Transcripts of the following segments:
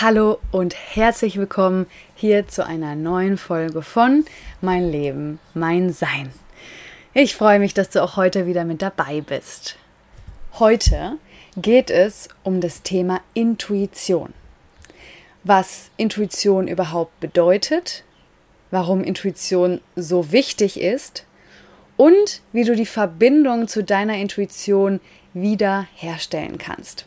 Hallo und herzlich willkommen hier zu einer neuen Folge von Mein Leben, mein Sein. Ich freue mich, dass du auch heute wieder mit dabei bist. Heute geht es um das Thema Intuition. Was Intuition überhaupt bedeutet, warum Intuition so wichtig ist und wie du die Verbindung zu deiner Intuition wieder herstellen kannst.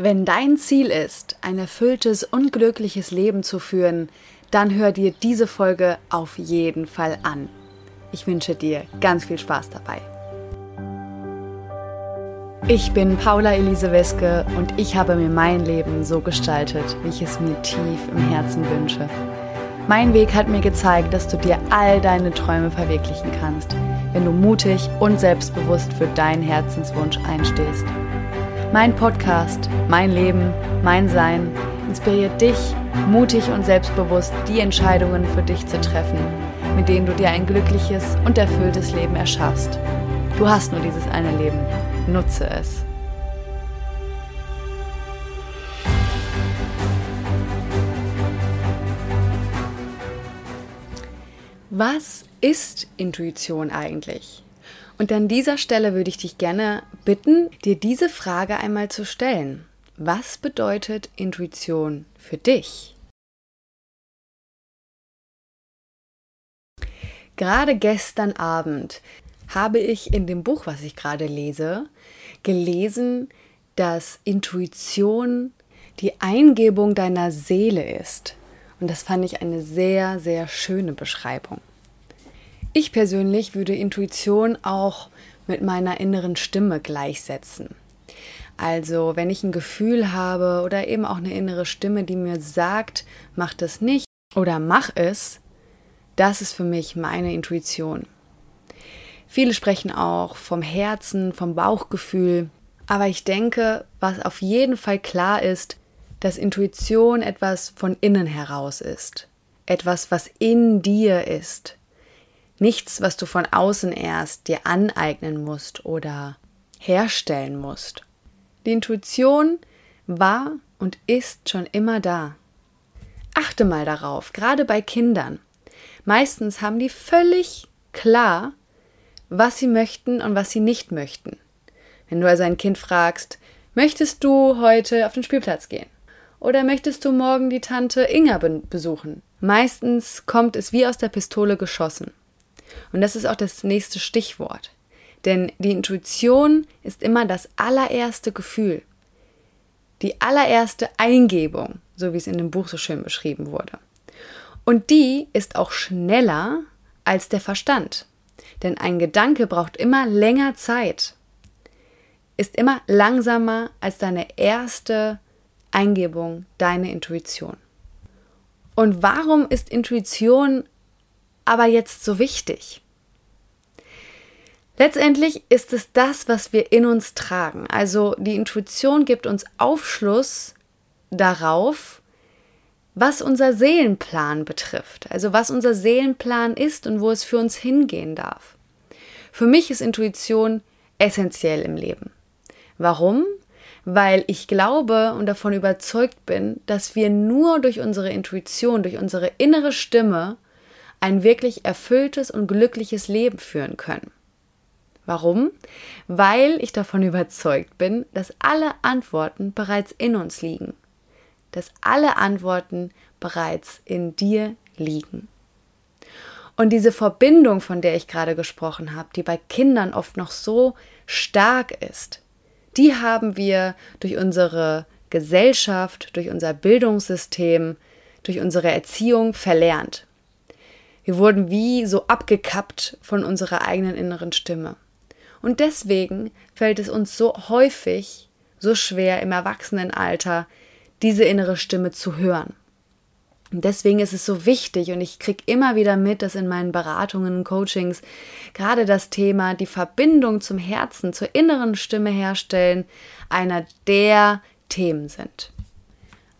Wenn dein Ziel ist, ein erfülltes und glückliches Leben zu führen, dann hör dir diese Folge auf jeden Fall an. Ich wünsche dir ganz viel Spaß dabei. Ich bin Paula Elise Weske und ich habe mir mein Leben so gestaltet, wie ich es mir tief im Herzen wünsche. Mein Weg hat mir gezeigt, dass du dir all deine Träume verwirklichen kannst, wenn du mutig und selbstbewusst für deinen Herzenswunsch einstehst. Mein Podcast, mein Leben, mein Sein inspiriert dich, mutig und selbstbewusst die Entscheidungen für dich zu treffen, mit denen du dir ein glückliches und erfülltes Leben erschaffst. Du hast nur dieses eine Leben. Nutze es. Was ist Intuition eigentlich? Und an dieser Stelle würde ich dich gerne bitten, dir diese Frage einmal zu stellen. Was bedeutet Intuition für dich? Gerade gestern Abend habe ich in dem Buch, was ich gerade lese, gelesen, dass Intuition die Eingebung deiner Seele ist. Und das fand ich eine sehr, sehr schöne Beschreibung. Ich persönlich würde Intuition auch mit meiner inneren Stimme gleichsetzen. Also, wenn ich ein Gefühl habe oder eben auch eine innere Stimme, die mir sagt, mach das nicht oder mach es, das ist für mich meine Intuition. Viele sprechen auch vom Herzen, vom Bauchgefühl, aber ich denke, was auf jeden Fall klar ist, dass Intuition etwas von innen heraus ist, etwas, was in dir ist. Nichts, was du von außen erst dir aneignen musst oder herstellen musst. Die Intuition war und ist schon immer da. Achte mal darauf, gerade bei Kindern. Meistens haben die völlig klar, was sie möchten und was sie nicht möchten. Wenn du also ein Kind fragst, möchtest du heute auf den Spielplatz gehen? Oder möchtest du morgen die Tante Inga besuchen? Meistens kommt es wie aus der Pistole geschossen. Und das ist auch das nächste Stichwort. Denn die Intuition ist immer das allererste Gefühl, die allererste Eingebung, so wie es in dem Buch so schön beschrieben wurde. Und die ist auch schneller als der Verstand. Denn ein Gedanke braucht immer länger Zeit, ist immer langsamer als deine erste Eingebung, deine Intuition. Und warum ist Intuition aber jetzt so wichtig? Letztendlich ist es das, was wir in uns tragen. Also die Intuition gibt uns Aufschluss darauf, was unser Seelenplan betrifft. Also was unser Seelenplan ist und wo es für uns hingehen darf. Für mich ist Intuition essentiell im Leben. Warum? Weil ich glaube und davon überzeugt bin, dass wir nur durch unsere Intuition, durch unsere innere Stimme ein wirklich erfülltes und glückliches Leben führen können. Warum? Weil ich davon überzeugt bin, dass alle Antworten bereits in uns liegen. Dass alle Antworten bereits in dir liegen. Und diese Verbindung, von der ich gerade gesprochen habe, die bei Kindern oft noch so stark ist, die haben wir durch unsere Gesellschaft, durch unser Bildungssystem, durch unsere Erziehung verlernt. Wir wurden wie so abgekappt von unserer eigenen inneren Stimme. Und deswegen fällt es uns so häufig so schwer im Erwachsenenalter, diese innere Stimme zu hören. Und deswegen ist es so wichtig und ich kriege immer wieder mit, dass in meinen Beratungen und Coachings gerade das Thema die Verbindung zum Herzen, zur inneren Stimme herstellen, einer der Themen sind.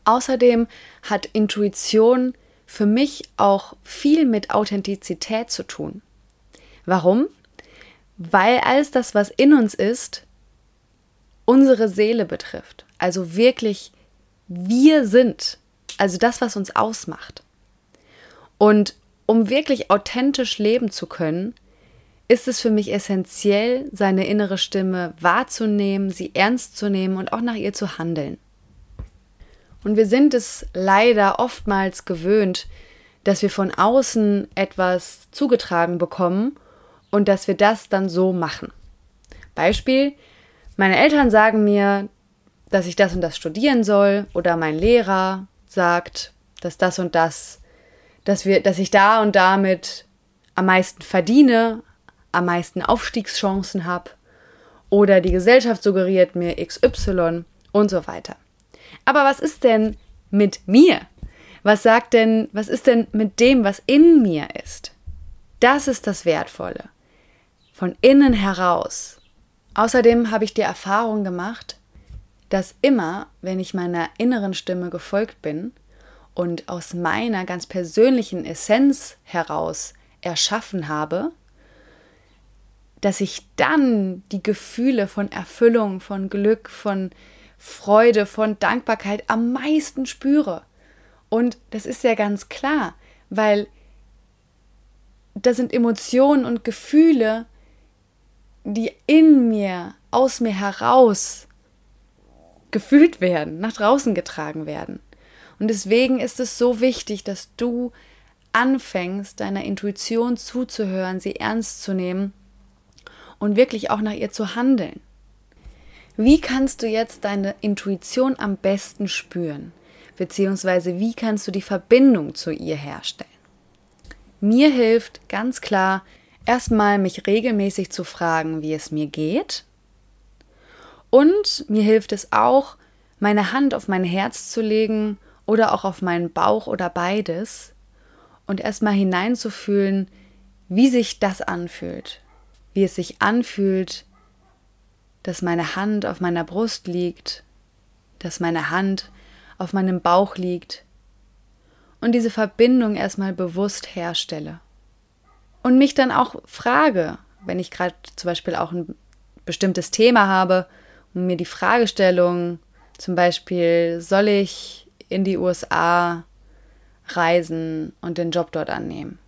Außerdem hat Intuition für mich auch viel mit Authentizität zu tun. Warum? Weil alles das, was in uns ist, unsere Seele betrifft. Also wirklich wir sind, also das, was uns ausmacht. Und um wirklich authentisch leben zu können, ist es für mich essentiell, seine innere Stimme wahrzunehmen, sie ernst zu nehmen und auch nach ihr zu handeln. Und wir sind es leider oftmals gewöhnt, dass wir von außen etwas zugetragen bekommen und dass wir das dann so machen. Beispiel, meine Eltern sagen mir, dass ich das und das studieren soll oder mein Lehrer sagt, dass das und das, dass wir, dass ich da und damit am meisten verdiene, am meisten Aufstiegschancen habe oder die Gesellschaft suggeriert mir XY und so weiter. Aber was ist denn mit mir? Was sagt denn, was ist denn mit dem, was in mir ist? Das ist das Wertvolle. Von innen heraus. Außerdem habe ich die Erfahrung gemacht, dass immer, wenn ich meiner inneren Stimme gefolgt bin und aus meiner ganz persönlichen Essenz heraus erschaffen habe, dass ich dann die Gefühle von Erfüllung, von Glück, von Freude, von Dankbarkeit am meisten spüre. Und das ist ja ganz klar, weil das sind Emotionen und Gefühle, die in mir, aus mir heraus gefühlt werden, nach draußen getragen werden. Und deswegen ist es so wichtig, dass du anfängst, deiner Intuition zuzuhören, sie ernst zu nehmen und wirklich auch nach ihr zu handeln. Wie kannst du jetzt deine Intuition am besten spüren? Beziehungsweise wie kannst du die Verbindung zu ihr herstellen? Mir hilft ganz klar, erstmal mich regelmäßig zu fragen, wie es mir geht und mir hilft es auch, meine Hand auf mein Herz zu legen oder auch auf meinen Bauch oder beides und erstmal hineinzufühlen, wie sich das anfühlt. Wie es sich anfühlt, dass meine Hand auf meiner Brust liegt, dass meine Hand auf meinem Bauch liegt und diese Verbindung erstmal bewusst herstelle. Und mich dann auch frage, wenn ich gerade zum Beispiel auch ein bestimmtes Thema habe, und mir die Fragestellung, zum Beispiel, soll ich in die USA reisen und den Job dort annehmen?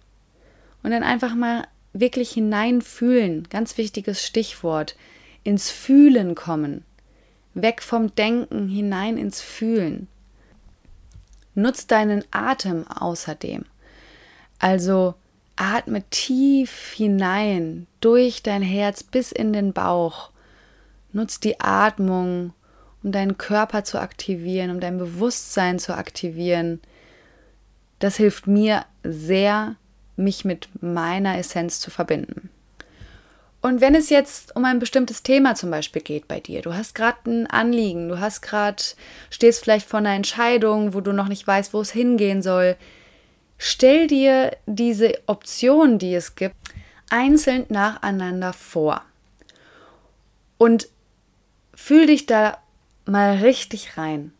Und dann einfach mal wirklich hineinfühlen, ganz wichtiges Stichwort, ins Fühlen kommen, weg vom Denken hinein ins Fühlen. Nutz deinen Atem außerdem. Also atme tief hinein durch dein Herz bis in den Bauch Nutz die Atmung, um deinen Körper zu aktivieren, um dein Bewusstsein zu aktivieren. Das hilft mir sehr, mich mit meiner Essenz zu verbinden. Und wenn es jetzt um ein bestimmtes Thema zum Beispiel geht bei dir, du hast gerade ein Anliegen, du hast gerade, stehst vielleicht vor einer Entscheidung, wo du noch nicht weißt, wo es hingehen soll, stell dir diese Optionen, die es gibt, einzeln nacheinander vor. Und Fühl dich da mal richtig rein.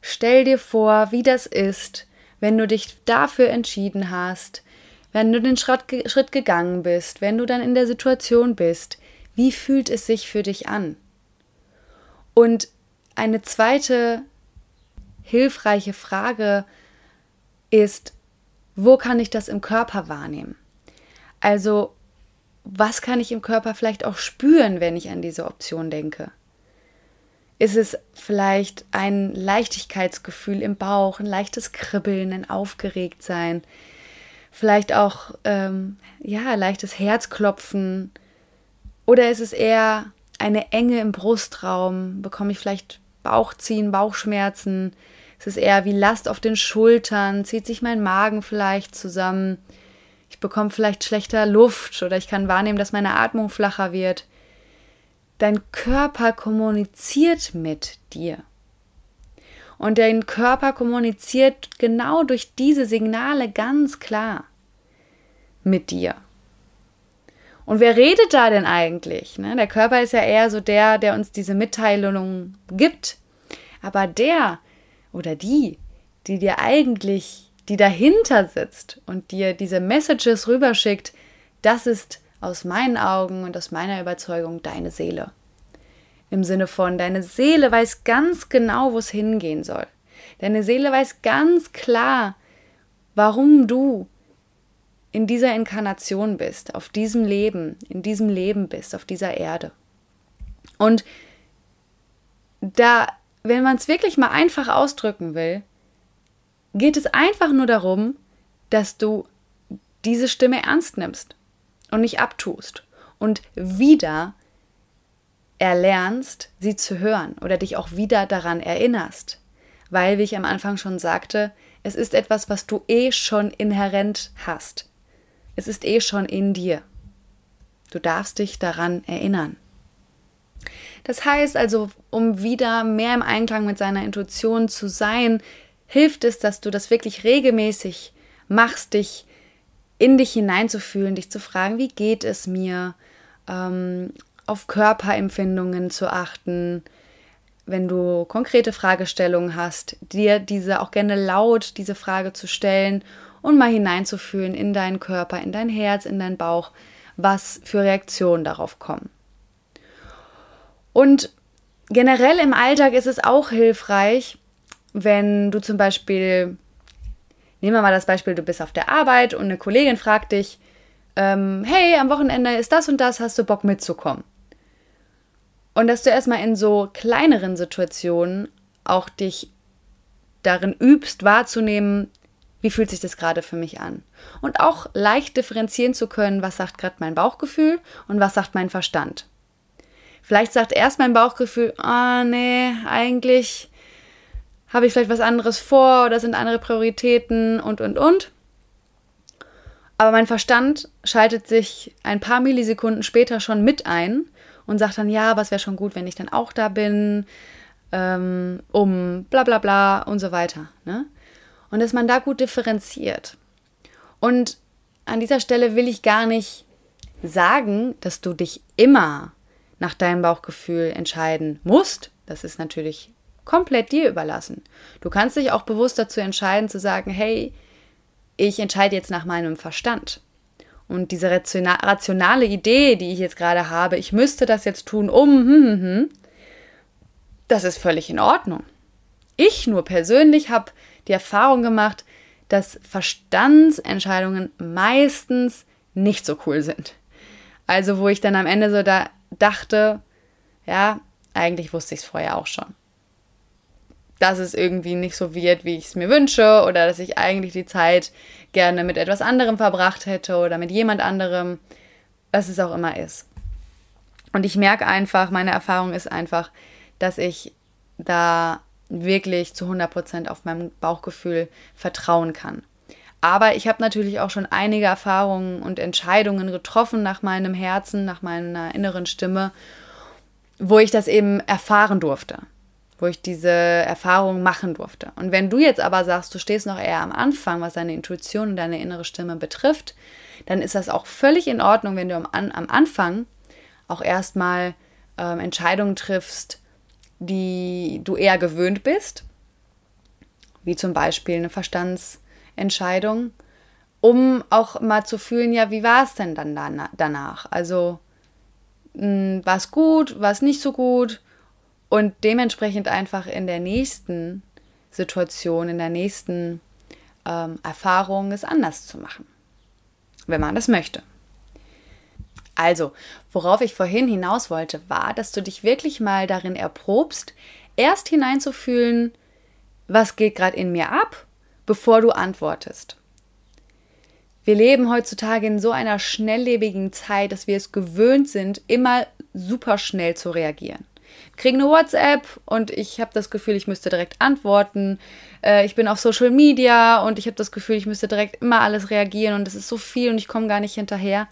Stell dir vor, wie das ist, wenn du dich dafür entschieden hast, wenn du den Schritt, Schritt gegangen bist, wenn du dann in der Situation bist. Wie fühlt es sich für dich an? Und eine zweite hilfreiche Frage ist, wo kann ich das im Körper wahrnehmen? Also, was kann ich im Körper vielleicht auch spüren, wenn ich an diese Option denke? Ist es vielleicht ein Leichtigkeitsgefühl im Bauch, ein leichtes Kribbeln, ein Aufgeregtsein, vielleicht auch ähm, ja leichtes Herzklopfen oder ist es eher eine Enge im Brustraum? Bekomme ich vielleicht Bauchziehen, Bauchschmerzen? Ist es eher wie Last auf den Schultern? Zieht sich mein Magen vielleicht zusammen? Ich bekomme vielleicht schlechter Luft oder ich kann wahrnehmen, dass meine Atmung flacher wird. Dein Körper kommuniziert mit dir. Und dein Körper kommuniziert genau durch diese Signale ganz klar mit dir. Und wer redet da denn eigentlich? Ne? Der Körper ist ja eher so der, der uns diese Mitteilungen gibt. Aber der oder die, die dir eigentlich, die dahinter sitzt und dir diese Messages rüberschickt, das ist aus meinen Augen und aus meiner Überzeugung deine Seele. Im Sinne von, deine Seele weiß ganz genau, wo es hingehen soll. Deine Seele weiß ganz klar, warum du in dieser Inkarnation bist, auf diesem Leben, in diesem Leben bist, auf dieser Erde. Und da, wenn man es wirklich mal einfach ausdrücken will, geht es einfach nur darum, dass du diese Stimme ernst nimmst und nicht abtust und wieder erlernst, sie zu hören oder dich auch wieder daran erinnerst. Weil, wie ich am Anfang schon sagte, es ist etwas, was du eh schon inhärent hast. Es ist eh schon in dir. Du darfst dich daran erinnern. Das heißt also, um wieder mehr im Einklang mit seiner Intuition zu sein, hilft es, dass du das wirklich regelmäßig machst, dich in dich hineinzufühlen, dich zu fragen, wie geht es mir, ähm, auf Körperempfindungen zu achten, wenn du konkrete Fragestellungen hast, dir diese auch gerne laut diese Frage zu stellen und mal hineinzufühlen in deinen Körper, in dein Herz, in deinen Bauch, was für Reaktionen darauf kommen. Und generell im Alltag ist es auch hilfreich, wenn du zum Beispiel, nehmen wir mal das Beispiel, du bist auf der Arbeit und eine Kollegin fragt dich, ähm, hey, am Wochenende ist das und das, hast du Bock mitzukommen? Und dass du erstmal in so kleineren Situationen auch dich darin übst, wahrzunehmen, wie fühlt sich das gerade für mich an? Und auch leicht differenzieren zu können, was sagt gerade mein Bauchgefühl und was sagt mein Verstand. Vielleicht sagt erst mein Bauchgefühl, ah oh, nee, eigentlich habe ich vielleicht was anderes vor oder sind andere Prioritäten und, und, und. Aber mein Verstand schaltet sich ein paar Millisekunden später schon mit ein und sagt dann, ja, was wäre schon gut, wenn ich dann auch da bin, ähm, um bla bla bla und so weiter. Ne? Und dass man da gut differenziert. Und an dieser Stelle will ich gar nicht sagen, dass du dich immer nach deinem Bauchgefühl entscheiden musst. Das ist natürlich komplett dir überlassen. Du kannst dich auch bewusst dazu entscheiden zu sagen, hey, ich entscheide jetzt nach meinem Verstand. Und diese rationale Idee, die ich jetzt gerade habe, ich müsste das jetzt tun, um, hm, hm, hm, das ist völlig in Ordnung. Ich nur persönlich habe die Erfahrung gemacht, dass Verstandsentscheidungen meistens nicht so cool sind. Also wo ich dann am Ende so da dachte, ja, eigentlich wusste ich es vorher auch schon dass es irgendwie nicht so wird, wie ich es mir wünsche oder dass ich eigentlich die Zeit gerne mit etwas anderem verbracht hätte oder mit jemand anderem, was es auch immer ist. Und ich merke einfach, meine Erfahrung ist einfach, dass ich da wirklich zu 100% auf mein Bauchgefühl vertrauen kann. Aber ich habe natürlich auch schon einige Erfahrungen und Entscheidungen getroffen nach meinem Herzen, nach meiner inneren Stimme, wo ich das eben erfahren durfte wo ich diese Erfahrung machen durfte. Und wenn du jetzt aber sagst, du stehst noch eher am Anfang, was deine Intuition und deine innere Stimme betrifft, dann ist das auch völlig in Ordnung, wenn du am, am Anfang auch erstmal ähm, Entscheidungen triffst, die du eher gewöhnt bist, wie zum Beispiel eine Verstandsentscheidung, um auch mal zu fühlen, ja, wie war es denn dann danach? Also hm, war es gut, war es nicht so gut? Und dementsprechend einfach in der nächsten Situation, in der nächsten ähm, Erfahrung es anders zu machen, wenn man das möchte. Also, worauf ich vorhin hinaus wollte, war, dass du dich wirklich mal darin erprobst, erst hineinzufühlen, was geht gerade in mir ab, bevor du antwortest. Wir leben heutzutage in so einer schnelllebigen Zeit, dass wir es gewöhnt sind, immer super schnell zu reagieren kriege eine WhatsApp und ich habe das Gefühl, ich müsste direkt antworten. Äh, ich bin auf Social Media und ich habe das Gefühl, ich müsste direkt immer alles reagieren und es ist so viel und ich komme gar nicht hinterher.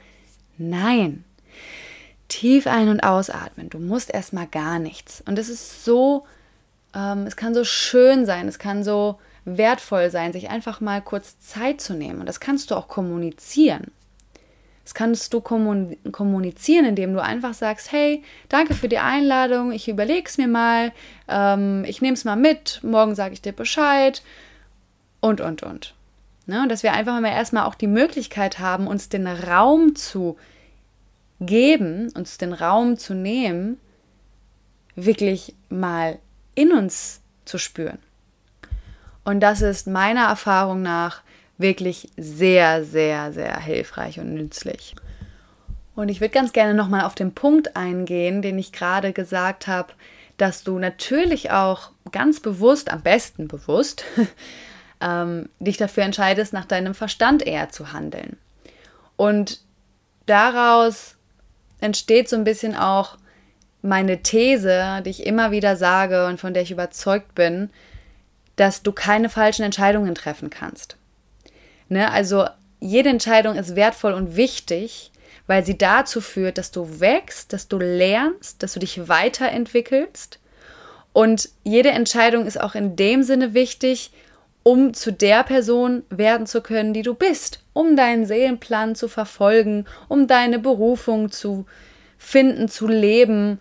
Nein. Tief ein- und ausatmen. Du musst erstmal gar nichts. Und es ist so, ähm, es kann so schön sein, es kann so wertvoll sein, sich einfach mal kurz Zeit zu nehmen. Und das kannst du auch kommunizieren. Das kannst du kommunizieren, indem du einfach sagst, hey, danke für die Einladung, ich überlege es mir mal, ähm, ich nehme es mal mit, morgen sage ich dir Bescheid und, und, und. Ne? Und dass wir einfach mal erstmal auch die Möglichkeit haben, uns den Raum zu geben, uns den Raum zu nehmen, wirklich mal in uns zu spüren. Und das ist meiner Erfahrung nach wirklich sehr, sehr, sehr hilfreich und nützlich. Und ich würde ganz gerne nochmal auf den Punkt eingehen, den ich gerade gesagt habe, dass du natürlich auch ganz bewusst, am besten bewusst, ähm, dich dafür entscheidest, nach deinem Verstand eher zu handeln. Und daraus entsteht so ein bisschen auch meine These, die ich immer wieder sage und von der ich überzeugt bin, dass du keine falschen Entscheidungen treffen kannst. Ne? Also jede Entscheidung ist wertvoll und wichtig, weil sie dazu führt, dass du wächst, dass du lernst, dass du dich weiterentwickelst. Und jede Entscheidung ist auch in dem Sinne wichtig, um zu der Person werden zu können, die du bist, um deinen Seelenplan zu verfolgen, um deine Berufung zu finden, zu leben,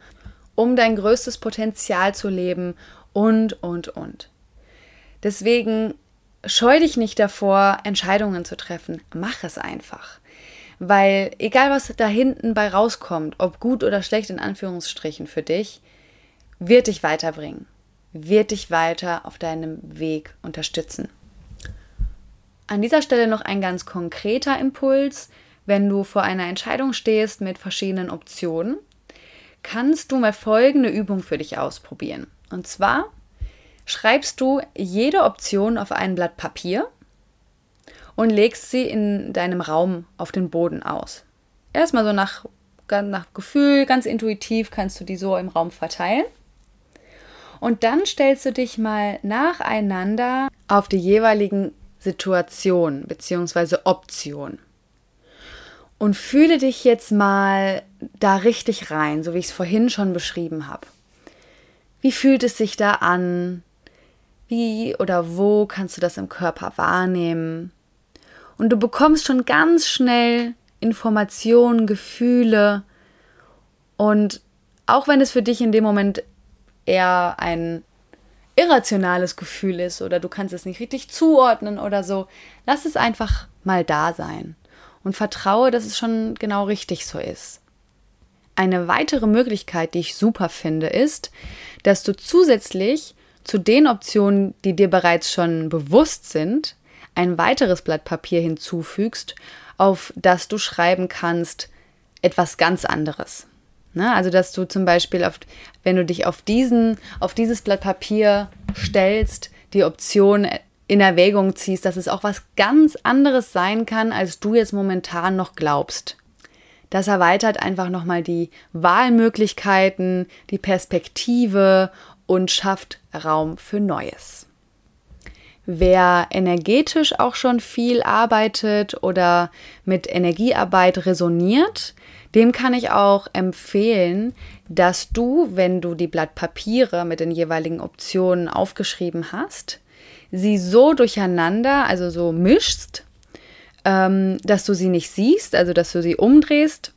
um dein größtes Potenzial zu leben und, und, und. Deswegen scheu dich nicht davor, Entscheidungen zu treffen. Mach es einfach. Weil egal, was da hinten bei rauskommt, ob gut oder schlecht in Anführungsstrichen für dich, wird dich weiterbringen wird dich weiter auf deinem Weg unterstützen. An dieser Stelle noch ein ganz konkreter Impuls. Wenn du vor einer Entscheidung stehst mit verschiedenen Optionen, kannst du mal folgende Übung für dich ausprobieren. Und zwar schreibst du jede Option auf ein Blatt Papier und legst sie in deinem Raum auf den Boden aus. Erstmal so nach, nach Gefühl, ganz intuitiv kannst du die so im Raum verteilen. Und dann stellst du dich mal nacheinander auf die jeweiligen Situationen bzw. Optionen. Und fühle dich jetzt mal da richtig rein, so wie ich es vorhin schon beschrieben habe. Wie fühlt es sich da an? Wie oder wo kannst du das im Körper wahrnehmen? Und du bekommst schon ganz schnell Informationen, Gefühle. Und auch wenn es für dich in dem Moment eher ein irrationales Gefühl ist oder du kannst es nicht richtig zuordnen oder so, lass es einfach mal da sein und vertraue, dass es schon genau richtig so ist. Eine weitere Möglichkeit, die ich super finde, ist, dass du zusätzlich zu den Optionen, die dir bereits schon bewusst sind, ein weiteres Blatt Papier hinzufügst, auf das du schreiben kannst etwas ganz anderes. Ne? Also, dass du zum Beispiel, auf, wenn du dich auf, diesen, auf dieses Blatt Papier stellst, die Option in Erwägung ziehst, dass es auch was ganz anderes sein kann, als du jetzt momentan noch glaubst. Das erweitert einfach nochmal die Wahlmöglichkeiten, die Perspektive und schafft Raum für Neues. Wer energetisch auch schon viel arbeitet oder mit Energiearbeit resoniert, dem kann ich auch empfehlen, dass du, wenn du die Blatt Papiere mit den jeweiligen Optionen aufgeschrieben hast, sie so durcheinander, also so mischst, ähm, dass du sie nicht siehst, also dass du sie umdrehst.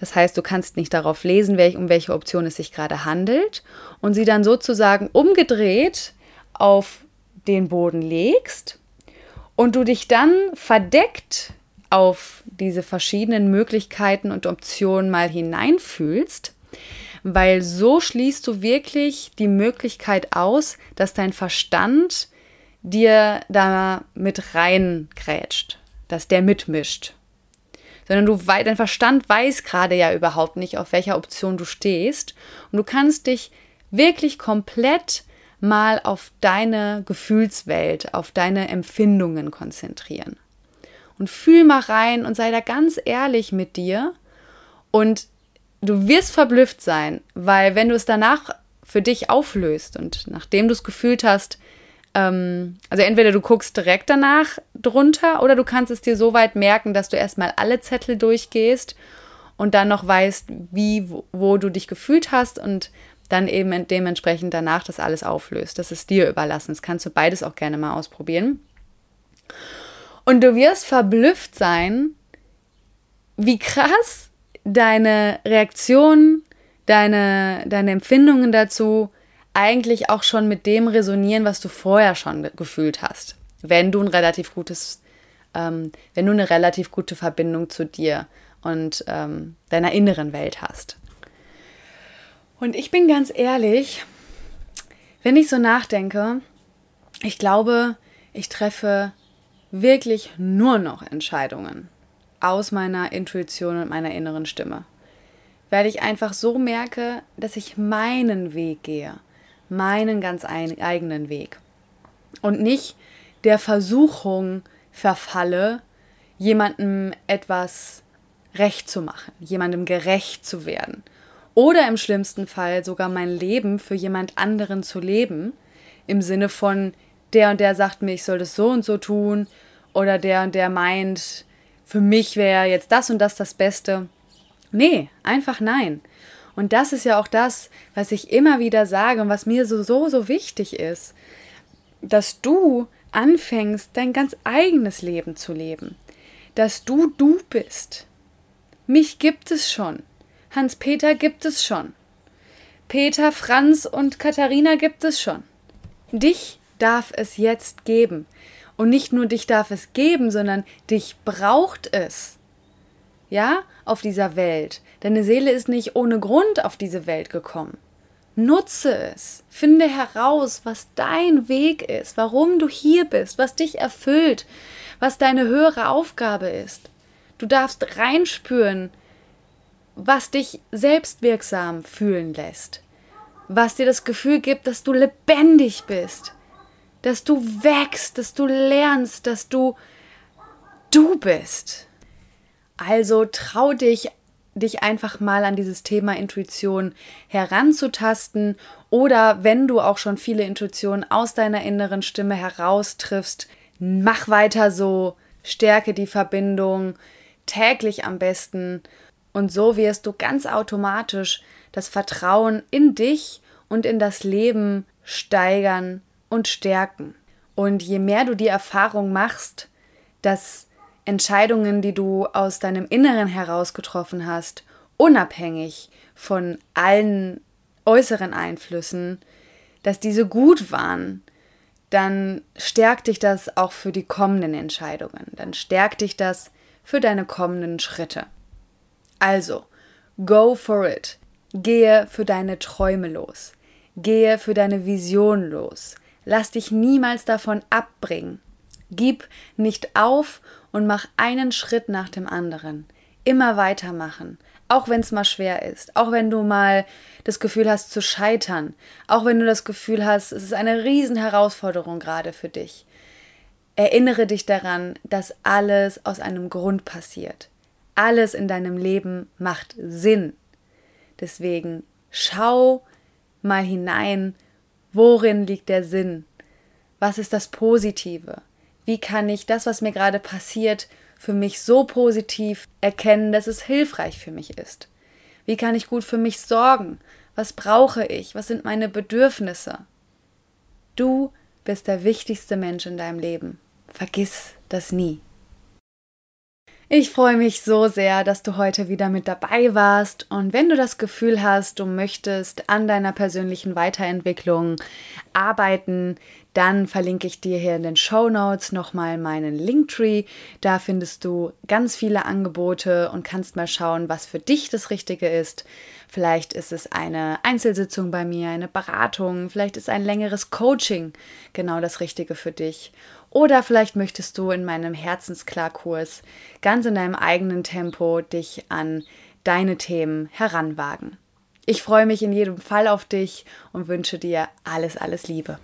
Das heißt, du kannst nicht darauf lesen, welch, um welche Option es sich gerade handelt und sie dann sozusagen umgedreht auf den Boden legst und du dich dann verdeckt auf diese verschiedenen Möglichkeiten und Optionen mal hineinfühlst, weil so schließt du wirklich die Möglichkeit aus, dass dein Verstand dir da mit reingrätscht, dass der mitmischt. Sondern du, dein Verstand weiß gerade ja überhaupt nicht, auf welcher Option du stehst. Und du kannst dich wirklich komplett mal auf deine Gefühlswelt, auf deine Empfindungen konzentrieren und fühl mal rein und sei da ganz ehrlich mit dir und du wirst verblüfft sein, weil wenn du es danach für dich auflöst und nachdem du es gefühlt hast, ähm, also entweder du guckst direkt danach drunter oder du kannst es dir so weit merken, dass du erstmal alle Zettel durchgehst und dann noch weißt, wie, wo, wo du dich gefühlt hast und dann eben dementsprechend danach das alles auflöst. Das ist dir überlassen. Das kannst du beides auch gerne mal ausprobieren. Und du wirst verblüfft sein, wie krass deine Reaktionen, deine, deine Empfindungen dazu eigentlich auch schon mit dem resonieren, was du vorher schon gefühlt hast. Wenn du ein relativ gutes, ähm, wenn du eine relativ gute Verbindung zu dir und ähm, deiner inneren Welt hast. Und ich bin ganz ehrlich, wenn ich so nachdenke, ich glaube, ich treffe wirklich nur noch Entscheidungen aus meiner Intuition und meiner inneren Stimme. Weil ich einfach so merke, dass ich meinen Weg gehe, meinen ganz eigenen Weg. Und nicht der Versuchung verfalle, jemandem etwas recht zu machen, jemandem gerecht zu werden. Oder im schlimmsten Fall sogar mein Leben für jemand anderen zu leben, im Sinne von, der und der sagt mir, ich soll das so und so tun, oder der und der meint, für mich wäre jetzt das und das das Beste. Nee, einfach nein. Und das ist ja auch das, was ich immer wieder sage und was mir so, so, so wichtig ist, dass du anfängst, dein ganz eigenes Leben zu leben. Dass du du bist. Mich gibt es schon. Hans-Peter gibt es schon. Peter, Franz und Katharina gibt es schon. Dich darf es jetzt geben. Und nicht nur dich darf es geben, sondern dich braucht es. Ja, auf dieser Welt. Deine Seele ist nicht ohne Grund auf diese Welt gekommen. Nutze es. Finde heraus, was dein Weg ist, warum du hier bist, was dich erfüllt, was deine höhere Aufgabe ist. Du darfst reinspüren, was dich selbstwirksam fühlen lässt, was dir das Gefühl gibt, dass du lebendig bist, dass du wächst, dass du lernst, dass du du bist. Also trau dich, dich einfach mal an dieses Thema Intuition heranzutasten oder wenn du auch schon viele Intuitionen aus deiner inneren Stimme heraustriffst, mach weiter so, stärke die Verbindung, täglich am besten und so wirst du ganz automatisch das Vertrauen in dich und in das Leben steigern und stärken. Und je mehr du die Erfahrung machst, dass Entscheidungen, die du aus deinem Inneren heraus getroffen hast, unabhängig von allen äußeren Einflüssen, dass diese gut waren, dann stärkt dich das auch für die kommenden Entscheidungen. Dann stärkt dich das für deine kommenden Schritte. Also, go for it. Gehe für deine Träume los. Gehe für deine Vision los. Lass dich niemals davon abbringen. Gib nicht auf und mach einen Schritt nach dem anderen. Immer weitermachen, auch wenn es mal schwer ist, auch wenn du mal das Gefühl hast zu scheitern, auch wenn du das Gefühl hast, es ist eine Riesenherausforderung gerade für dich. Erinnere dich daran, dass alles aus einem Grund passiert. Alles in deinem Leben macht Sinn. Deswegen schau mal hinein, worin liegt der Sinn? Was ist das Positive? Wie kann ich das, was mir gerade passiert, für mich so positiv erkennen, dass es hilfreich für mich ist? Wie kann ich gut für mich sorgen? Was brauche ich? Was sind meine Bedürfnisse? Du bist der wichtigste Mensch in deinem Leben. Vergiss das nie. Ich freue mich so sehr, dass du heute wieder mit dabei warst. Und wenn du das Gefühl hast, du möchtest an deiner persönlichen Weiterentwicklung arbeiten, dann verlinke ich dir hier in den Show Notes nochmal meinen Linktree. Da findest du ganz viele Angebote und kannst mal schauen, was für dich das Richtige ist. Vielleicht ist es eine Einzelsitzung bei mir, eine Beratung, vielleicht ist ein längeres Coaching genau das Richtige für dich. Oder vielleicht möchtest du in meinem Herzensklarkurs ganz in deinem eigenen Tempo dich an deine Themen heranwagen. Ich freue mich in jedem Fall auf dich und wünsche dir alles, alles Liebe.